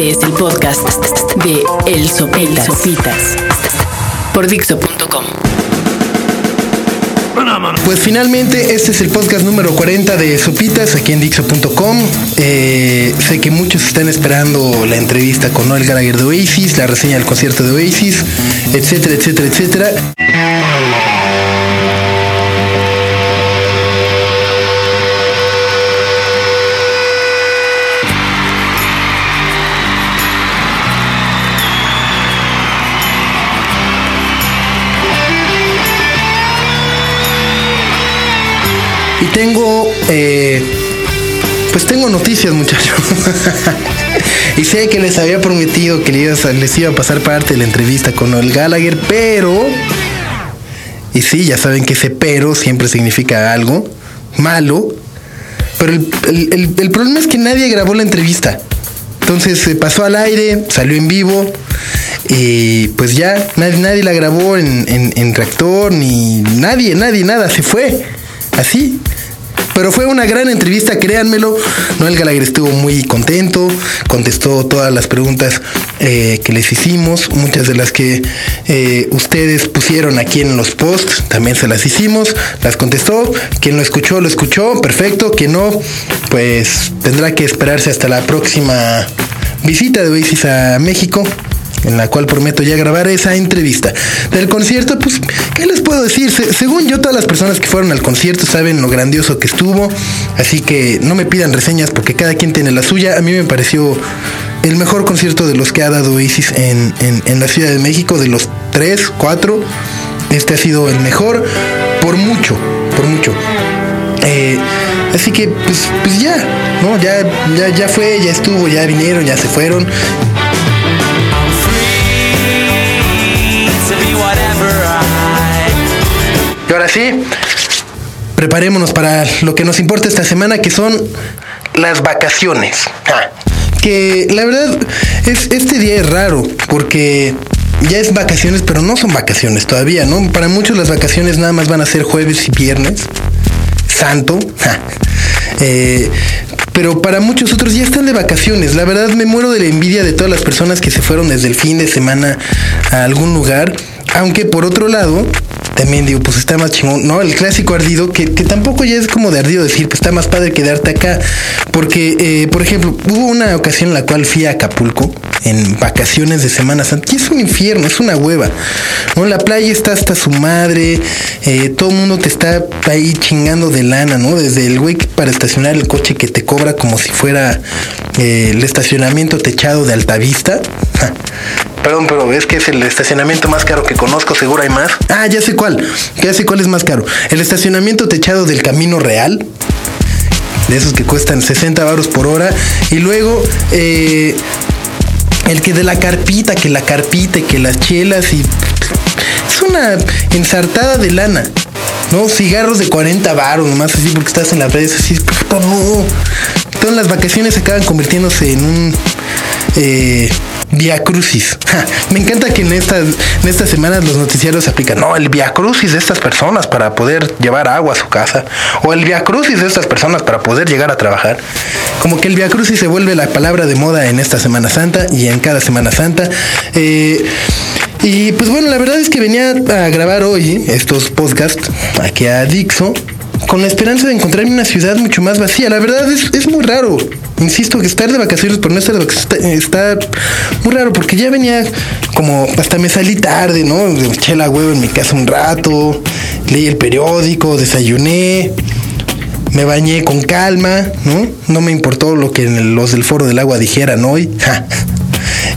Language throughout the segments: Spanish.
Este es el podcast de El Sopitas. Sopitas por Dixo.com. Pues finalmente este es el podcast número 40 de Sopitas aquí en Dixo.com. Eh, sé que muchos están esperando la entrevista con Noel Gallagher de Oasis, la reseña del concierto de Oasis, etcétera, etcétera, etcétera. Tengo, eh, pues tengo noticias muchachos. y sé que les había prometido que les, iba a pasar parte de la entrevista con Noel Gallagher, pero... Y sí, ya saben que ese pero siempre significa algo malo. Pero el, el- el problema es que nadie grabó la entrevista. Entonces se pasó al aire, salió en vivo. Y pues ya, nadie, nadie la grabó en, en, en reactor, ni nadie, nadie, nada, se fue. Así. Pero fue una gran entrevista, créanmelo. Noel Gallagher estuvo muy contento, contestó todas las preguntas eh, que les hicimos, muchas de las que eh, ustedes pusieron aquí en los posts, también se las hicimos, las contestó. Quien lo escuchó, lo escuchó, perfecto. Quien no, pues tendrá que esperarse hasta la próxima visita de Oasis a México en la cual prometo ya grabar esa entrevista. Del concierto, pues, ¿qué les puedo decir? Se- según yo, todas las personas que fueron al concierto saben lo grandioso que estuvo, así que no me pidan reseñas porque cada quien tiene la suya. A mí me pareció el mejor concierto de los que ha dado Oasis en, en- la Ciudad de México, de los tres, cuatro. Este ha sido el mejor por mucho, por mucho. Eh, así que, pues, pues ya, ¿no? Ya, ya, ya fue, ya estuvo, ya vinieron, ya se fueron. Y ahora sí, preparémonos para lo que nos importa esta semana, que son las vacaciones. Ah, Que la verdad, es, este día es raro, porque ya es vacaciones, pero no son vacaciones todavía, ¿no? Para muchos las vacaciones nada más van a ser jueves y viernes. Santo. ja. Eh, pero para muchos otros ya están de vacaciones. La verdad me muero de la envidia de todas las personas que se fueron desde el fin de semana a algún lugar. Aunque por otro lado, también digo, pues está más chingón, ¿no? El clásico ardido, que, que tampoco ya es como de ardido decir, pues está más padre quedarte acá. Porque, eh, por ejemplo, hubo una ocasión en la cual fui a Acapulco en vacaciones de Semana Santa. Y es un infierno, es una hueva. ¿no? La playa está hasta su madre, eh, todo el mundo te está ahí chingando de lana, ¿no? Desde el güey para estacionar el coche que te cobra como si fuera eh, el estacionamiento techado de Altavista. Perdón, pero es que es el estacionamiento más caro que conozco, seguro hay más. Ah, ya sé cuál, ya sé cuál es más caro. El estacionamiento techado del Camino Real, de esos que cuestan 60 baros por hora. Y luego, eh, el que de la carpita, que la carpita que las chelas y... Es una ensartada de lana. No, cigarros de 40 baros, nomás así porque estás en las redes así. puta, no. Todas las vacaciones acaban convirtiéndose en un... Eh, Via Crucis. Me encanta que en estas, en estas semanas los noticiarios aplican, no, el Via Crucis de estas personas para poder llevar agua a su casa, o el Via Crucis de estas personas para poder llegar a trabajar. Como que el Via Crucis se vuelve la palabra de moda en esta Semana Santa y en cada Semana Santa. Eh, y pues bueno, la verdad es que venía a grabar hoy estos podcasts aquí a Dixo con la esperanza de encontrarme una ciudad mucho más vacía. La verdad es, es muy raro. Insisto que estar de vacaciones por no estar de vacaciones está, muy raro porque ya venía como hasta me salí tarde, ¿no? Eché la huevo en mi casa un rato, leí el periódico, desayuné, me bañé con calma, ¿no? No me importó lo que los del foro del agua dijeran hoy.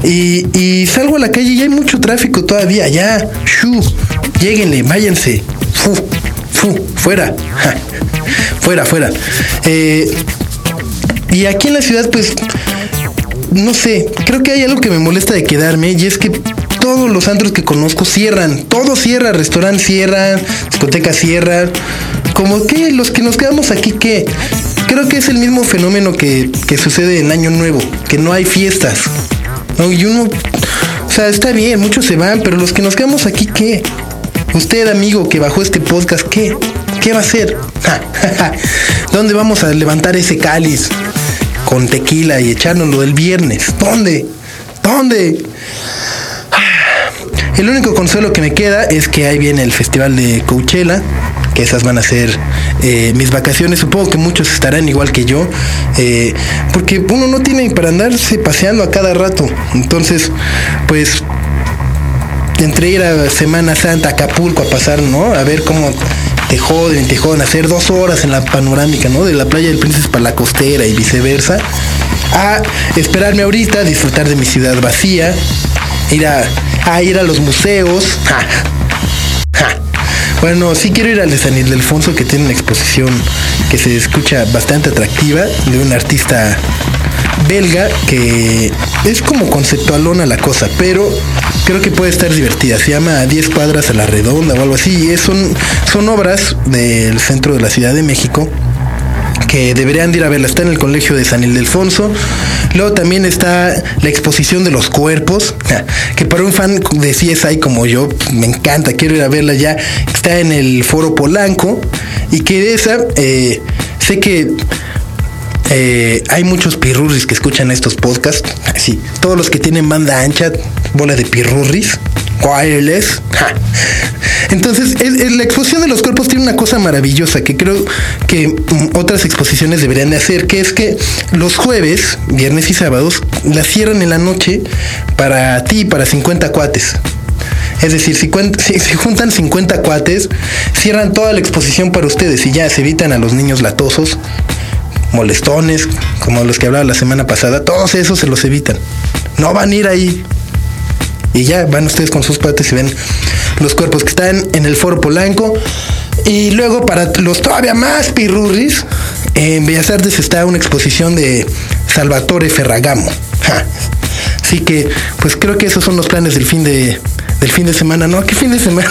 Y, y salgo a la calle y hay mucho tráfico todavía. Ya, shu, lléguenle, váyanse. Fu, fu, fuera. Fuera, fuera. Eh, y aquí en la ciudad, pues, no sé, creo que hay algo que me molesta de quedarme y es que todos los antros que conozco cierran, todo cierra, restaurante cierra, discoteca cierra, como que los que nos quedamos aquí, ¿qué? Creo que es el mismo fenómeno que, que sucede en Año Nuevo, que no hay fiestas, ¿no? Y uno, o sea, está bien, muchos se van, pero los que nos quedamos aquí, ¿qué? Usted, amigo, que bajó este podcast, ¿qué? ¿Qué va a hacer? ¿Dónde vamos a levantar ese cáliz? con tequila y echárnoslo el viernes. ¿Dónde? ¿Dónde? El único consuelo que me queda es que ahí viene el festival de Coachella, que esas van a ser eh, mis vacaciones. Supongo que muchos estarán igual que yo, eh, porque uno no tiene para andarse paseando a cada rato. Entonces, pues, entre ir a Semana Santa Acapulco a pasar, ¿no? A ver cómo te joden, te joden, hacer dos horas en la panorámica, ¿no? De la playa del Príncipe para la costera y viceversa. A esperarme ahorita, disfrutar de mi ciudad vacía, ir a, a ir a los museos. Bueno, sí quiero ir al de San Ildefonso que tiene una exposición que se escucha bastante atractiva de un artista belga que es como conceptualona la cosa, pero creo que puede estar divertida. Se llama 10 cuadras a la redonda o algo así. Es, son, son obras del centro de la Ciudad de México que deberían de ir a verla. Está en el colegio de San Ildefonso. Luego también está la exposición de los cuerpos, que para un fan de CSI como yo, me encanta, quiero ir a verla ya. Está en el Foro Polanco y que de esa eh, sé que eh, hay muchos pirurris que escuchan estos podcasts. Sí, todos los que tienen banda ancha, bola de pirurris, wireless. Ja. Entonces, es, es, la exposición de los cuerpos tiene una cosa maravillosa que creo que mm, otras exposiciones deberían de hacer, que es que los jueves, viernes y sábados, la cierran en la noche para ti, para 50 cuates. Es decir, si, si, si, juntan 50 cuates, cierran toda la exposición para ustedes y ya se evitan a los niños latosos, molestones, como los que hablaba la semana pasada, todos esos se los evitan. No van a ir ahí. Y ya van ustedes con sus cuates y ven los cuerpos que están en el Foro Polanco. Y luego para los todavía más pirurris, en Bellas Artes está una exposición de Salvatore Ferragamo. Así que, pues creo que esos son los planes del fin de, del fin de semana. No, ¿qué fin de semana?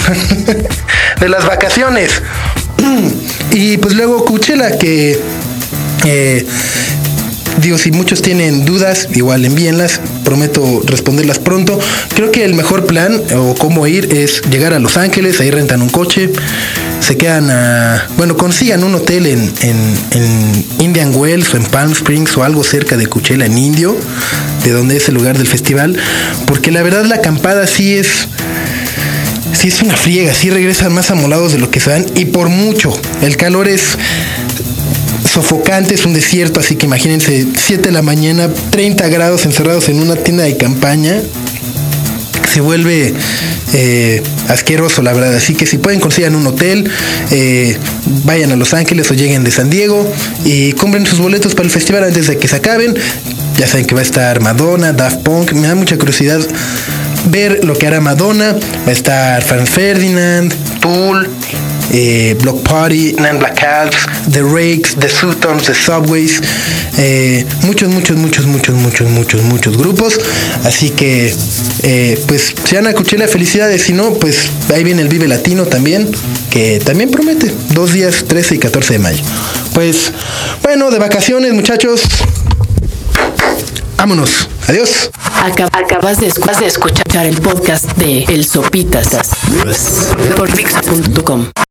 de las vacaciones. y pues luego Cuchela, que eh, digo, si muchos tienen dudas, igual envíenlas, prometo responderlas pronto. Creo que el mejor plan o cómo ir es llegar a Los Ángeles, ahí rentan un coche, se quedan a, bueno, consigan un hotel en, en, Indian Wells o en Palm Springs o algo cerca de Coachella en Indio, de donde es el lugar del festival, porque la verdad la acampada sí es sí es una friega, sí regresan más amolados de lo que se dan y por mucho. El calor es sofocante, es un desierto, así que imagínense 7 de la mañana, 30 grados encerrados en una tienda de campaña. Se vuelve eh, asqueroso, la verdad. Así que si pueden consigan un hotel, eh, vayan a Los Ángeles o lleguen de San Diego y compren sus boletos para el festival antes de que se acaben. Ya saben que va a estar Madonna, Daft Punk. Me da mucha curiosidad ver lo que hará Madonna. Va a estar Franz Ferdinand, Tool, eh, Block Party, Nan Black Alps, The Rakes, The Sutons, The Subways, eh, muchos, muchos, muchos, muchos, muchos, muchos, muchos grupos. Así que, eh, pues, si van a Coachella, felicidades. Si no, pues ahí viene el Vive Latino también, que también promete. Dos días, 13 y 14 de mayo. Pues, bueno, de vacaciones, muchachos. Vámonos. Adiós. Acabas de, escuchar el podcast de El Sopitas por Dixo.com.